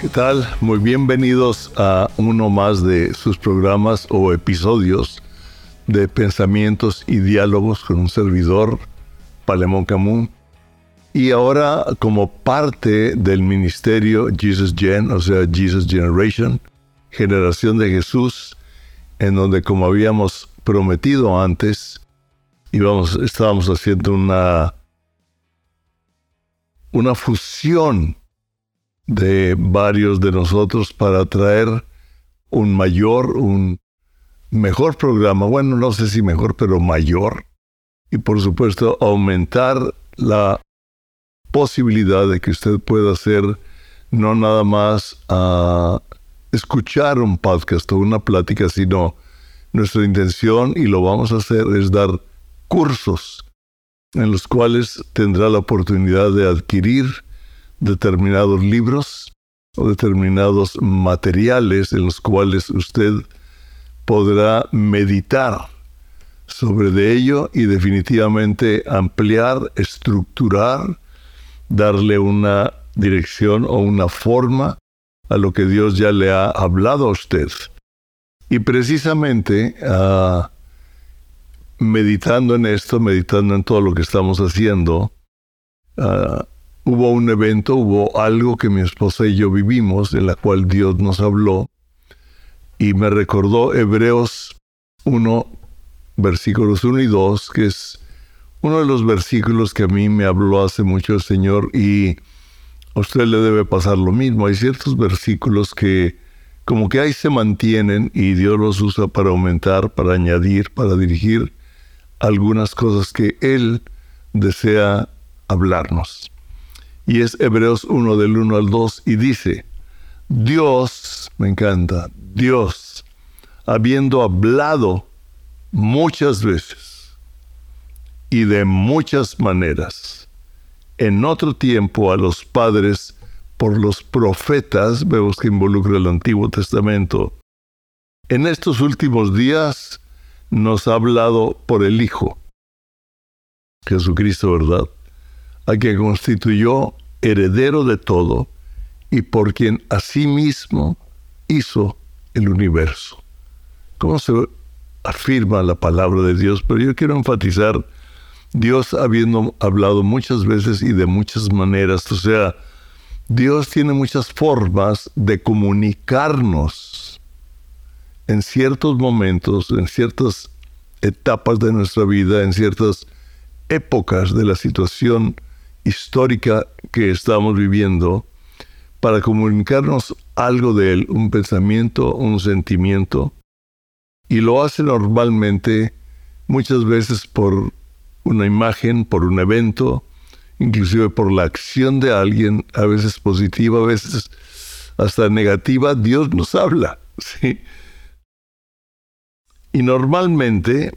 ¿Qué tal? Muy bienvenidos a uno más de sus programas o episodios de pensamientos y diálogos con un servidor, Palemón Camus. Y ahora como parte del ministerio Jesus Gen, o sea, Jesus Generation, generación de Jesús, en donde como habíamos prometido antes, íbamos, estábamos haciendo una, una fusión de varios de nosotros para traer un mayor, un mejor programa. Bueno, no sé si mejor, pero mayor. Y por supuesto, aumentar la posibilidad de que usted pueda hacer no nada más a escuchar un podcast o una plática, sino nuestra intención, y lo vamos a hacer, es dar cursos en los cuales tendrá la oportunidad de adquirir determinados libros o determinados materiales en los cuales usted podrá meditar sobre de ello y definitivamente ampliar, estructurar, darle una dirección o una forma a lo que Dios ya le ha hablado a usted. Y precisamente ah, meditando en esto, meditando en todo lo que estamos haciendo, uh, hubo un evento, hubo algo que mi esposa y yo vivimos, en la cual Dios nos habló, y me recordó Hebreos 1, versículos 1 y 2, que es uno de los versículos que a mí me habló hace mucho el Señor y a usted le debe pasar lo mismo. Hay ciertos versículos que como que ahí se mantienen y Dios los usa para aumentar, para añadir, para dirigir algunas cosas que Él desea hablarnos y es Hebreos 1 del 1 al 2 y dice, Dios, me encanta, Dios, habiendo hablado muchas veces y de muchas maneras, en otro tiempo a los padres por los profetas, vemos que involucra el Antiguo Testamento, en estos últimos días nos ha hablado por el Hijo, Jesucristo, ¿verdad? A quien constituyó heredero de todo y por quien asimismo hizo el universo. ¿Cómo se afirma la palabra de Dios? Pero yo quiero enfatizar, Dios habiendo hablado muchas veces y de muchas maneras, o sea, Dios tiene muchas formas de comunicarnos en ciertos momentos, en ciertas etapas de nuestra vida, en ciertas épocas de la situación histórica que estamos viviendo para comunicarnos algo de él, un pensamiento, un sentimiento, y lo hace normalmente muchas veces por una imagen, por un evento, inclusive por la acción de alguien, a veces positiva, a veces hasta negativa, Dios nos habla. ¿sí? Y normalmente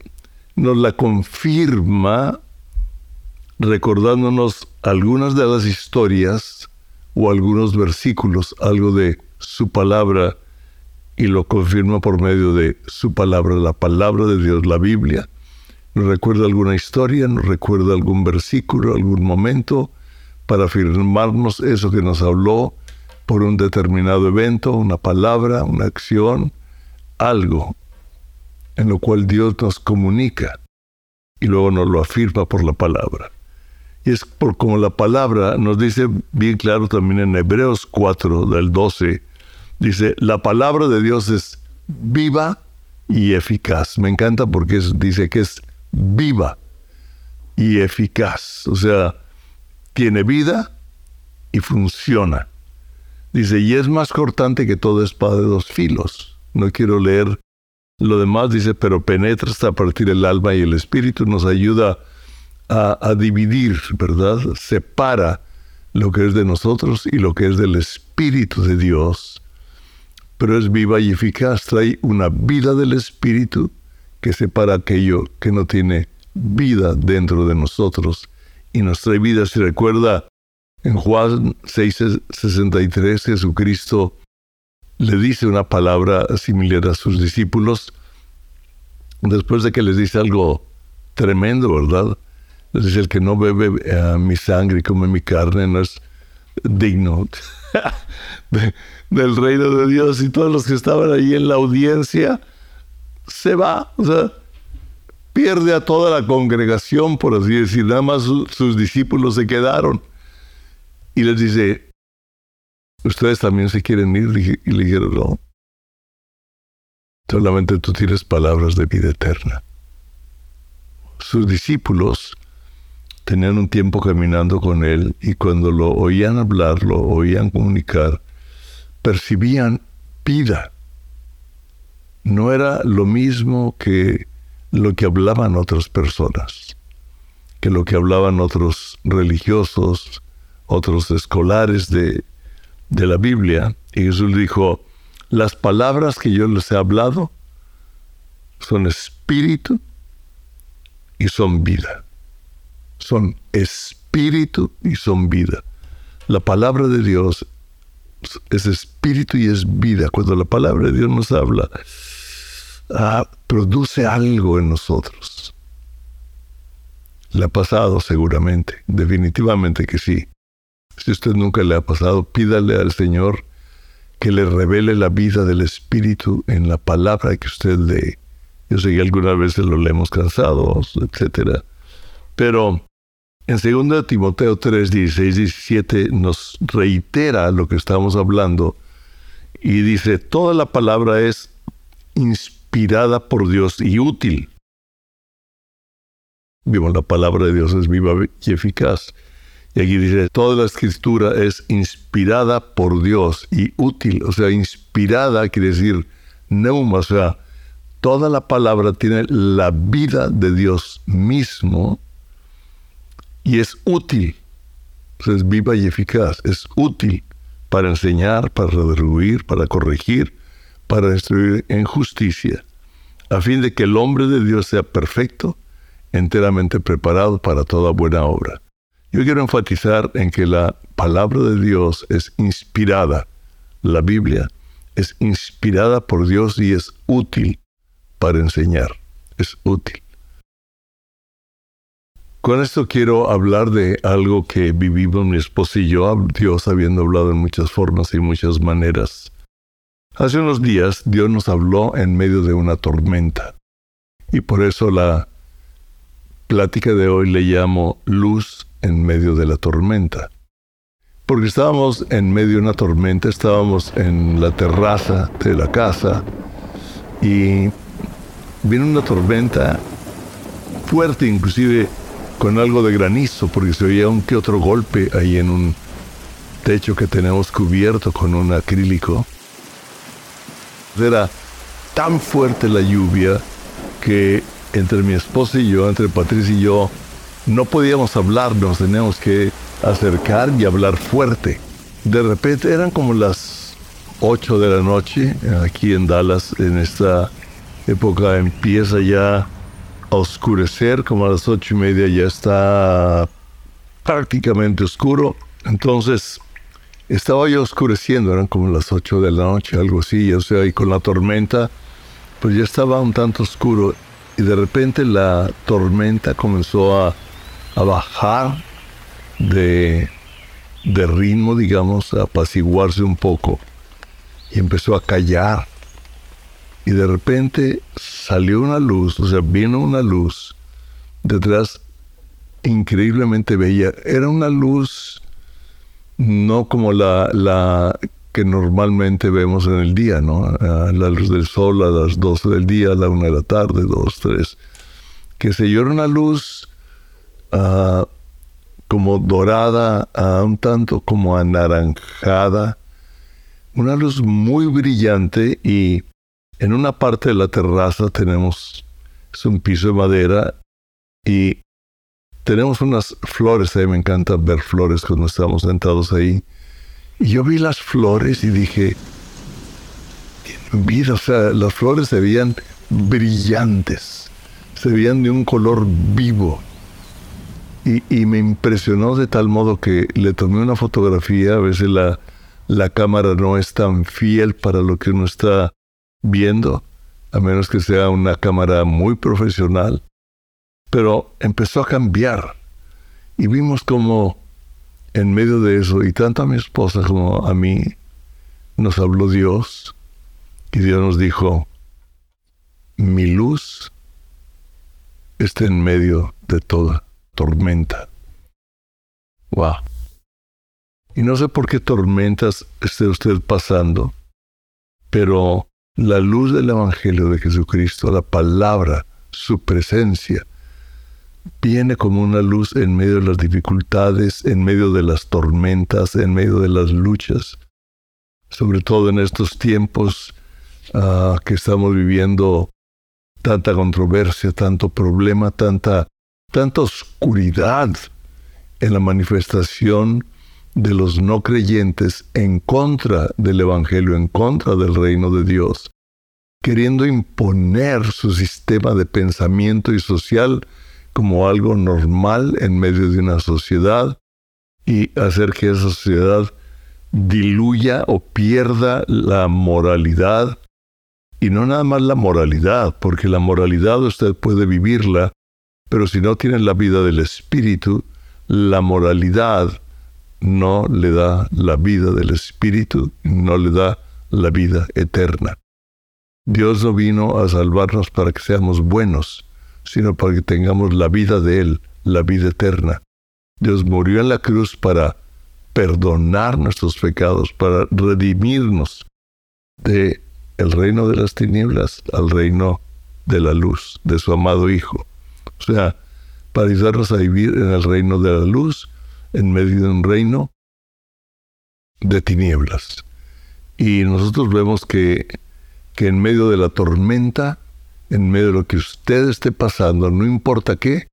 nos la confirma recordándonos algunas de las historias o algunos versículos, algo de su palabra, y lo confirma por medio de su palabra, la palabra de Dios, la Biblia. Nos recuerda alguna historia, nos recuerda algún versículo, algún momento, para afirmarnos eso que nos habló por un determinado evento, una palabra, una acción, algo en lo cual Dios nos comunica y luego nos lo afirma por la palabra. Y es por como la palabra nos dice bien claro también en Hebreos 4 del 12, dice, la palabra de Dios es viva y eficaz. Me encanta porque dice que es viva y eficaz. O sea, tiene vida y funciona. Dice, y es más cortante que toda espada de dos filos. No quiero leer lo demás, dice, pero penetra hasta partir el alma y el espíritu, nos ayuda a, dividir, ¿verdad? Separa lo que es de nosotros y lo que es del Espíritu de Dios. Pero es viva y eficaz, trae una vida del Espíritu que separa aquello que no tiene vida dentro de nosotros y nos trae vida. Si recuerda, en Juan 6:63 Jesucristo le dice una palabra similar a sus discípulos después de que les dice algo tremendo, ¿verdad? Es el que no bebe eh, mi sangre y come mi carne no es digno del reino de Dios y todos los que estaban ahí en la audiencia, se va, o sea, pierde a toda la congregación, por así decir, nada más sus discípulos se quedaron. Y les dice, ¿ustedes también se quieren ir? Y le dijeron, no, solamente tú tienes palabras de vida eterna. Sus discípulos tenían un tiempo caminando con él y cuando lo oían hablar, lo oían comunicar, percibían vida. No era lo mismo que lo que hablaban otras personas, que lo que hablaban otros religiosos, otros escolares de, de la Biblia. Y Jesús dijo, las palabras que yo les he hablado son espíritu y son vida son espíritu y son vida. La palabra de Dios es espíritu y es vida. Cuando la palabra de Dios nos habla, ah, produce algo en nosotros. Le ha pasado seguramente, definitivamente que sí. Si usted nunca le ha pasado, pídale al Señor que le revele la vida del Espíritu en la palabra que usted lee. Yo sé que algunas veces lo leemos cansados, etc. Pero en 2 Timoteo 3, 16, 17 nos reitera lo que estamos hablando y dice, toda la palabra es inspirada por Dios y útil. Vimos, la palabra de Dios es viva y eficaz. Y aquí dice, toda la escritura es inspirada por Dios y útil. O sea, inspirada quiere decir neuma, o sea, toda la palabra tiene la vida de Dios mismo y es útil. es viva y eficaz. Es útil para enseñar, para redarguir, para corregir, para destruir en justicia, a fin de que el hombre de Dios sea perfecto, enteramente preparado para toda buena obra. Yo quiero enfatizar en que la palabra de Dios es inspirada. La Biblia es inspirada por Dios y es útil para enseñar. Es útil. Con esto quiero hablar de algo que vivimos mi esposa y yo, Dios habiendo hablado en muchas formas y muchas maneras. Hace unos días Dios nos habló en medio de una tormenta. Y por eso la plática de hoy le llamo luz en medio de la tormenta. Porque estábamos en medio de una tormenta, estábamos en la terraza de la casa y vino una tormenta fuerte, inclusive con algo de granizo, porque se oía un que otro golpe ahí en un techo que tenemos cubierto con un acrílico. Era tan fuerte la lluvia que entre mi esposa y yo, entre Patricia y yo, no podíamos hablar, nos teníamos que acercar y hablar fuerte. De repente eran como las 8 de la noche, aquí en Dallas, en esta época empieza ya oscurecer, como a las ocho y media ya está prácticamente oscuro. Entonces, estaba ya oscureciendo, eran como las ocho de la noche, algo así, o sea, y con la tormenta, pues ya estaba un tanto oscuro. Y de repente la tormenta comenzó a, a bajar de, de ritmo, digamos, a apaciguarse un poco. Y empezó a callar y de repente salió una luz, o sea, vino una luz detrás increíblemente bella. Era una luz no como la, la que normalmente vemos en el día, ¿no? La luz del sol a las 12 del día, a la 1 de la tarde, 2, 3. Que se era una luz uh, como dorada, uh, un tanto como anaranjada, una luz muy brillante y en una parte de la terraza tenemos es un piso de madera y tenemos unas flores. A mí me encanta ver flores cuando estamos sentados ahí. Y yo vi las flores y dije, vida. O sea, las flores se veían brillantes, se veían de un color vivo. Y, y, me impresionó de tal modo que le tomé una fotografía. A veces la, la cámara no es tan fiel para lo que uno está viendo, a menos que sea una cámara muy profesional. Pero empezó a cambiar y vimos como en medio de eso, y tanto a mi esposa como a mí, nos habló Dios, y Dios nos dijo, mi luz está en medio de toda tormenta. Wow. Y no sé por qué tormentas esté usted pasando, pero la luz del Evangelio de Jesucristo, la palabra, su presencia, viene como una luz en medio de las dificultades, en medio de las tormentas, en medio de las luchas, sobre todo en estos tiempos ah, que estamos viviendo tanta controversia, tanto problema, tanta, tanta oscuridad en la manifestación de los no creyentes en contra del Evangelio, en contra del reino de Dios, queriendo imponer su sistema de pensamiento y social como algo normal en medio de una sociedad y hacer que esa sociedad diluya o pierda la moralidad. Y no nada más la moralidad, porque la moralidad usted puede vivirla, pero si no tiene la vida del espíritu, la moralidad no le da la vida del espíritu, no le da la vida eterna. Dios no vino a salvarnos para que seamos buenos, sino para que tengamos la vida de Él, la vida eterna. Dios murió en la cruz para perdonar nuestros pecados, para redimirnos de el reino de las tinieblas al reino de la luz, de su amado Hijo. O sea, para ayudarnos a vivir en el reino de la luz, en medio de un reino de tinieblas. Y nosotros vemos que, que en medio de la tormenta en medio de lo que usted esté pasando, no importa qué,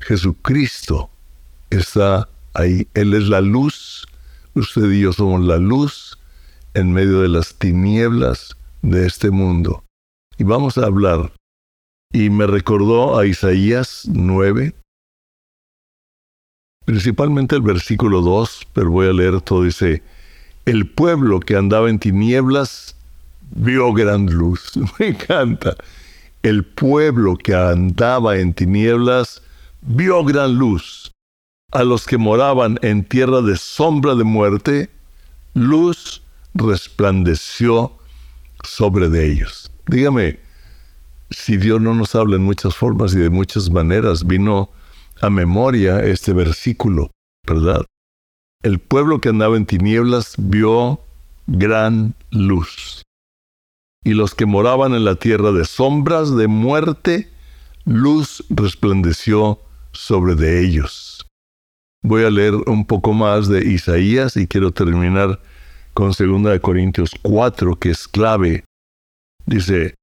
Jesucristo está ahí. Él es la luz, usted y yo somos la luz en medio de las tinieblas de este mundo. Y vamos a hablar. Y me recordó a Isaías 9, principalmente el versículo 2, pero voy a leer todo. Dice, el pueblo que andaba en tinieblas vio gran luz. Me encanta el pueblo que andaba en tinieblas vio gran luz. A los que moraban en tierra de sombra de muerte, luz resplandeció sobre de ellos. Dígame, si Dios no nos habla en muchas formas y de muchas maneras, vino a memoria este versículo, ¿verdad? El pueblo que andaba en tinieblas vio gran luz y los que moraban en la tierra de sombras de muerte, luz resplandeció sobre de ellos. Voy a leer un poco más de Isaías y quiero terminar con 2 Corintios 4, que es clave. Dice,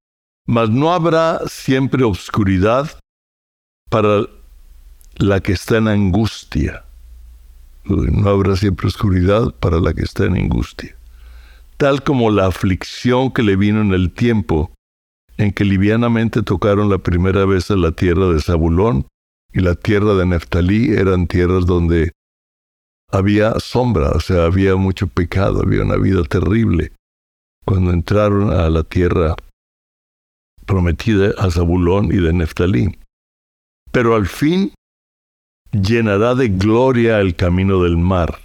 mas no habrá siempre obscuridad para la que está en angustia. No habrá siempre oscuridad para la que está en angustia tal como la aflicción que le vino en el tiempo en que livianamente tocaron la primera vez a la tierra de Zabulón y la tierra de Neftalí eran tierras donde había sombra, o sea, había mucho pecado, había una vida terrible. Cuando entraron a la tierra prometida a Zabulón y de Neftalí. Pero al fin llenará de gloria el camino del mar,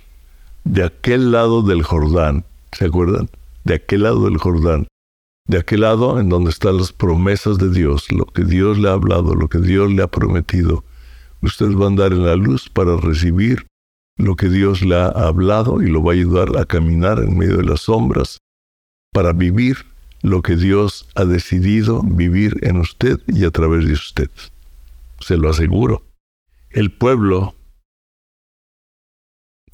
de aquel lado del Jordán, ¿Se acuerdan? De aquel lado del Jordán. De aquel lado en donde están las promesas de Dios, lo que Dios le ha hablado, lo que Dios le ha prometido. Usted va a andar en la luz para recibir lo que Dios le ha hablado y lo va a ayudar a caminar en medio de las sombras para vivir lo que Dios ha decidido vivir en usted y a través de usted. Se lo aseguro. El pueblo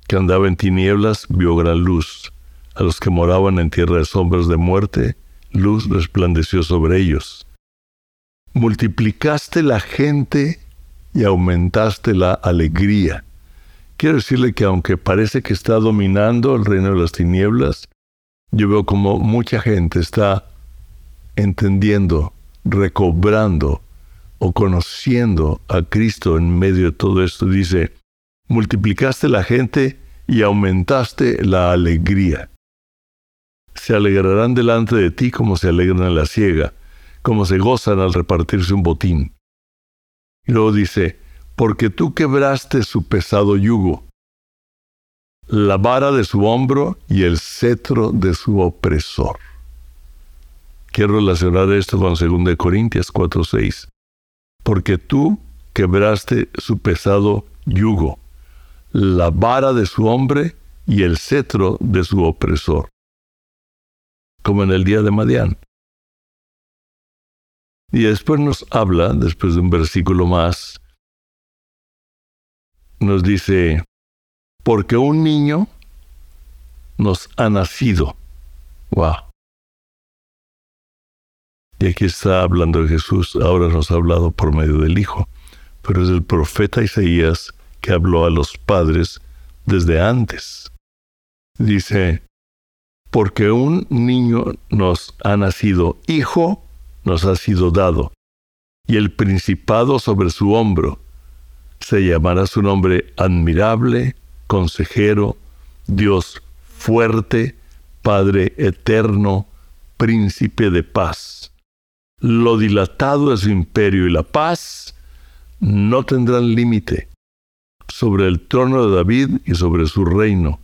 que andaba en tinieblas vio gran luz a los que moraban en tierra de sombras de muerte, luz resplandeció sobre ellos. Multiplicaste la gente y aumentaste la alegría. Quiero decirle que aunque parece que está dominando el reino de las tinieblas, yo veo como mucha gente está entendiendo, recobrando o conociendo a Cristo en medio de todo esto. Dice, multiplicaste la gente y aumentaste la alegría se alegrarán delante de ti como se alegran en la siega, como se gozan al repartirse un botín. Y luego dice, porque tú quebraste su pesado yugo la vara de su hombro y el cetro de su opresor. Quiero relacionar esto con 2 Corintios 4:6. Porque tú quebraste su pesado yugo, la vara de su hombre y el cetro de su opresor. Como en el día de Madián. Y después nos habla, después de un versículo más, nos dice, porque un niño nos ha nacido. Wow. Y aquí está hablando Jesús, ahora nos ha hablado por medio del Hijo, pero es el profeta Isaías que habló a los padres desde antes. Dice, porque un niño nos ha nacido, hijo nos ha sido dado, y el principado sobre su hombro, se llamará su nombre admirable, consejero, Dios fuerte, Padre eterno, príncipe de paz. Lo dilatado de su imperio y la paz no tendrán límite sobre el trono de David y sobre su reino,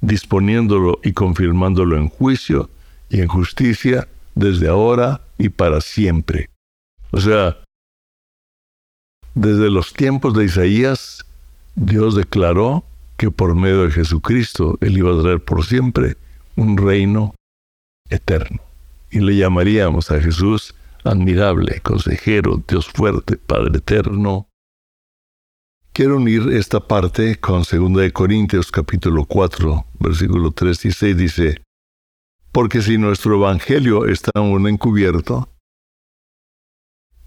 disponiéndolo y confirmándolo en juicio y en justicia desde ahora y para siempre. O sea, desde los tiempos de Isaías, Dios declaró que por medio de Jesucristo Él iba a traer por siempre un reino eterno. Y le llamaríamos a Jesús admirable, consejero, Dios fuerte, Padre eterno. Quiero unir esta parte con 2 Corintios capítulo 4, versículo 3 y 6 dice, porque si nuestro evangelio está aún encubierto,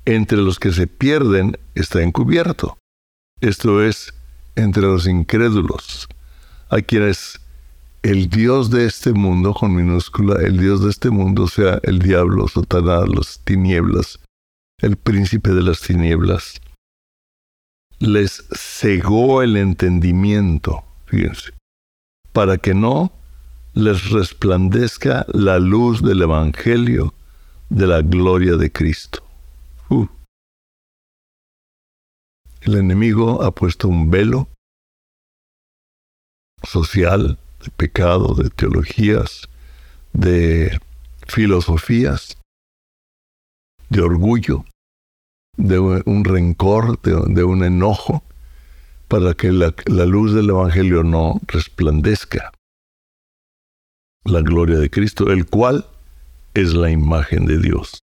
entre los que se pierden está encubierto. Esto es, entre los incrédulos, a quienes el Dios de este mundo, con minúscula, el Dios de este mundo, sea el diablo, Satanás, las tinieblas, el príncipe de las tinieblas, les cegó el entendimiento, fíjense, para que no les resplandezca la luz del Evangelio de la gloria de Cristo. Uh. El enemigo ha puesto un velo social, de pecado, de teologías, de filosofías, de orgullo, de un rencor, de, un enojo, para que la, la luz del Evangelio no resplandezca. La gloria de Cristo, el cual es la imagen de Dios.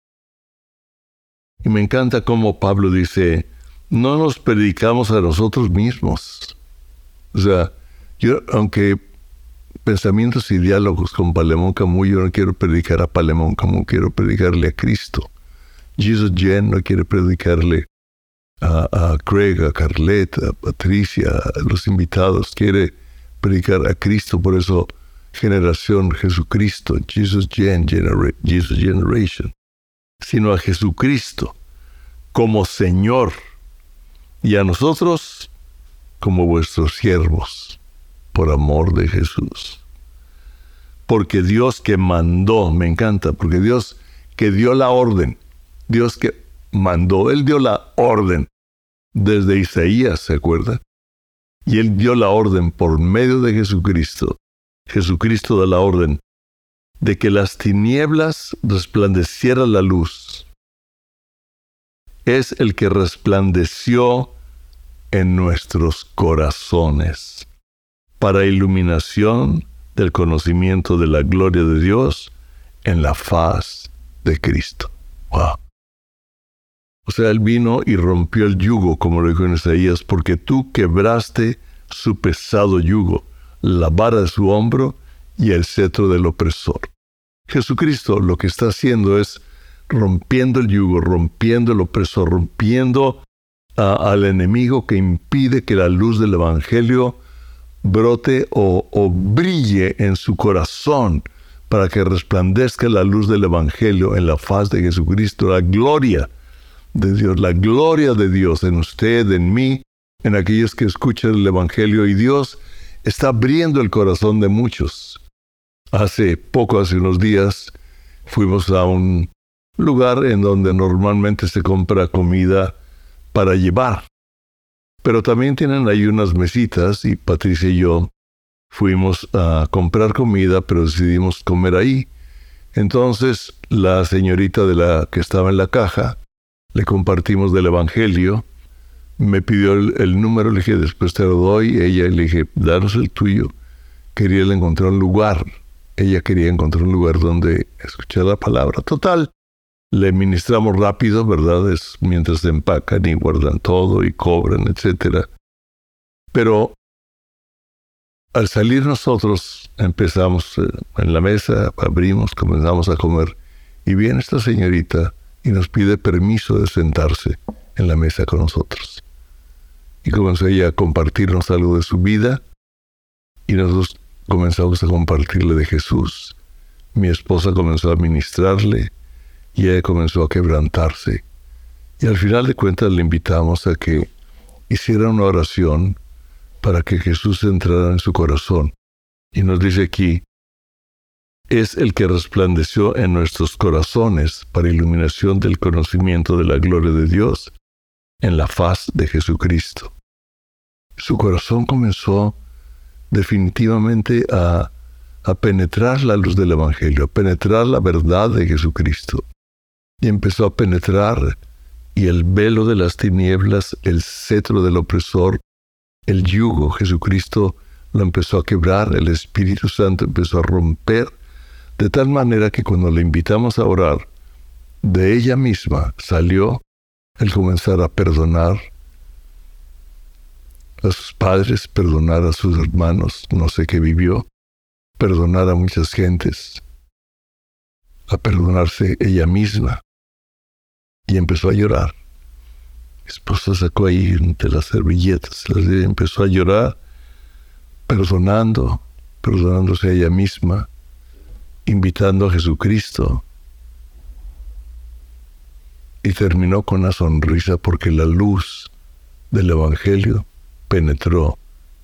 Y me encanta cómo Pablo dice, no nos predicamos a nosotros mismos. O sea, yo, aunque pensamientos y diálogos con Palemón Camus, yo no quiero predicar a Palemón Camus, quiero predicarle a Cristo. Jesus Jen no quiere predicarle a, a Craig, a Carlet, a Patricia, a los invitados, quiere predicar a Cristo, por eso generación Jesucristo, Jesus Gen, Jesus Generation, sino a Jesucristo como Señor y a nosotros como vuestros siervos, por amor de Jesús. Porque Dios que mandó, me encanta, porque Dios que dio la orden, Dios que mandó, Él dio la orden desde Isaías, ¿se acuerda? Y Él dio la orden por medio de Jesucristo. Jesucristo da la orden de que las tinieblas resplandeciera la luz. Es el que resplandeció en nuestros corazones para iluminación del conocimiento de la gloria de Dios en la faz de Cristo. O sea, Él vino y rompió el yugo, como lo dijo en Isaías, porque tú quebraste su pesado yugo, la vara de su hombro y el cetro del opresor. Jesucristo lo que está haciendo es rompiendo el yugo, rompiendo el opresor, rompiendo al enemigo que impide que la luz del Evangelio brote o, brille en su corazón para que resplandezca la luz del Evangelio en la faz de Jesucristo, la gloria de Dios, la gloria de Dios en usted, en mí, en aquellos que escuchan el Evangelio y Dios está abriendo el corazón de muchos. Hace poco, hace unos días, fuimos a un lugar en donde normalmente se compra comida para llevar. Pero también tienen ahí unas mesitas y Patricia y yo fuimos a comprar comida, pero decidimos comer ahí. Entonces la señorita de la que estaba en la caja, le compartimos del Evangelio, me pidió el, número, le dije, después te lo doy, ella le dije, danos el tuyo. Quería encontrar un lugar, ella quería encontrar un lugar donde escuchar la palabra. Total, le ministramos rápido, ¿verdad? Es mientras empacan y guardan todo y cobran, etc. Pero al salir nosotros empezamos eh, en la mesa, abrimos, comenzamos a comer y viene esta señorita y nos pide permiso de sentarse en la mesa con nosotros. Y comenzó ella a compartirnos algo de su vida y nosotros comenzamos a compartirle de Jesús. Mi esposa comenzó a ministrarle y ella comenzó a quebrantarse. Y al final de cuentas le invitamos a que hiciera una oración para que Jesús entrara en su corazón. Y nos dice aquí, es el que resplandeció en nuestros corazones para iluminación del conocimiento de la gloria de Dios en la faz de Jesucristo. Su corazón comenzó definitivamente a, a penetrar la luz del Evangelio, a penetrar la verdad de Jesucristo. Y empezó a penetrar y el velo de las tinieblas, el cetro del opresor, el yugo, Jesucristo lo empezó a quebrar, el Espíritu Santo empezó a romper, de tal manera que cuando le invitamos a orar, de ella misma salió el comenzar a perdonar a sus padres, perdonar a sus hermanos, no sé qué vivió, perdonar a muchas gentes, a perdonarse ella misma. Y empezó a llorar. Mi esposa sacó ahí entre las servilletas, empezó a llorar, perdonando, perdonándose a ella misma, invitando a Jesucristo. Y terminó con una sonrisa porque la luz del Evangelio penetró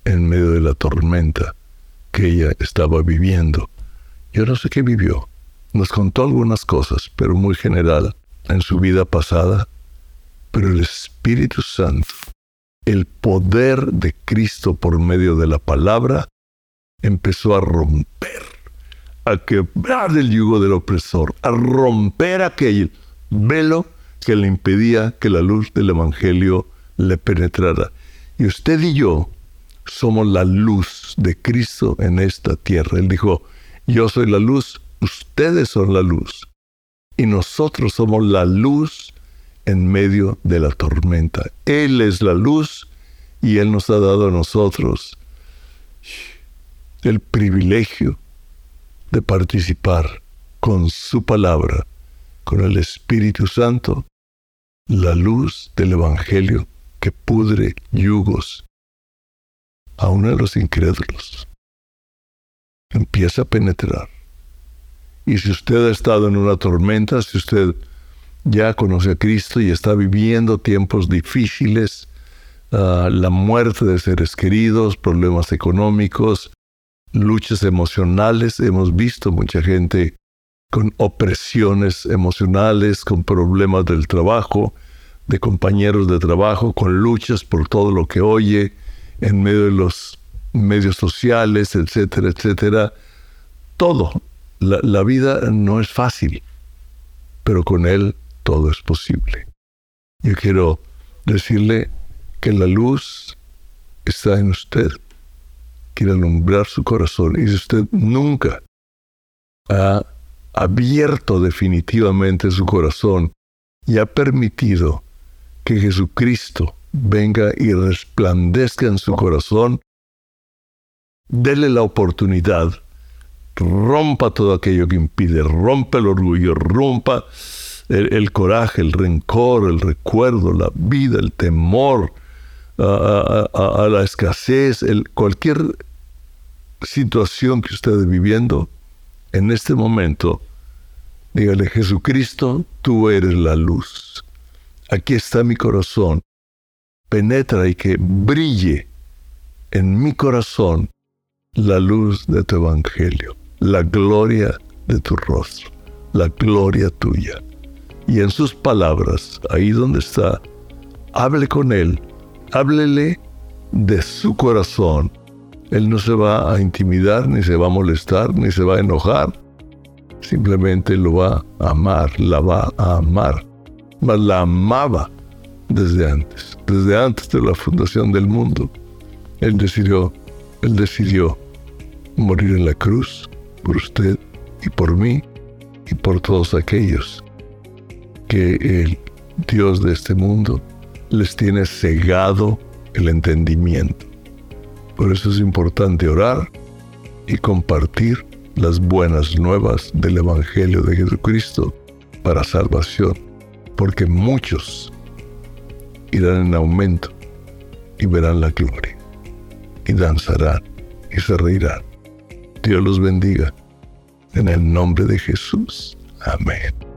en medio de la tormenta que ella estaba viviendo. Yo no sé qué vivió. Nos contó algunas cosas, pero muy general, en su vida pasada pero el Espíritu Santo, el poder de Cristo por medio de la palabra, empezó a romper, a quebrar el yugo del opresor, a romper aquel velo que le impedía que la luz del Evangelio le penetrara. Y usted y yo somos la luz de Cristo en esta tierra. Él dijo, yo soy la luz, ustedes son la luz. Y nosotros somos la luz en medio de la tormenta. Él es la luz y Él nos ha dado a nosotros el privilegio de participar con su palabra, con el Espíritu Santo, la luz del Evangelio que pudre yugos, aún a los incrédulos. Empieza a penetrar. Y si usted ha estado en una tormenta, si usted ya conoce a Cristo y está viviendo tiempos difíciles, ah, la muerte de seres queridos, problemas económicos, luchas emocionales. Hemos visto mucha gente con opresiones emocionales, con problemas del trabajo, de compañeros de trabajo, con luchas por todo lo que oye en medio de los medios sociales, etcétera, etcétera. Todo. La, vida no es fácil, pero con Él todo es posible. Yo quiero decirle que la luz está en usted. Quiere alumbrar su corazón. Y si usted nunca ha abierto definitivamente su corazón y ha permitido que Jesucristo venga y resplandezca en su corazón, dele la oportunidad, rompa todo aquello que impide, rompa el orgullo, rompa el, coraje, el rencor, el recuerdo, la vida, el temor a, la escasez, el, cualquier situación que usted esté viviendo, en este momento, dígale, Jesucristo, tú eres la luz. Aquí está mi corazón. Penetra y que brille en mi corazón la luz de tu evangelio, la gloria de tu rostro, la gloria tuya y en sus palabras, ahí donde está, hable con Él, háblele de su corazón, Él no se va a intimidar, ni se va a molestar, ni se va a enojar. Simplemente lo va a amar, la va a amar. Mas la amaba desde antes, desde antes de la fundación del mundo. Él decidió, él decidió morir en la cruz por usted y por mí y por todos aquellos que el Dios de este mundo les tiene cegado el entendimiento. Por eso es importante orar y compartir las buenas nuevas del Evangelio de Jesucristo para salvación, porque muchos irán en aumento y verán la gloria, y danzarán y se reirán. Dios los bendiga. En el nombre de Jesús. Amén.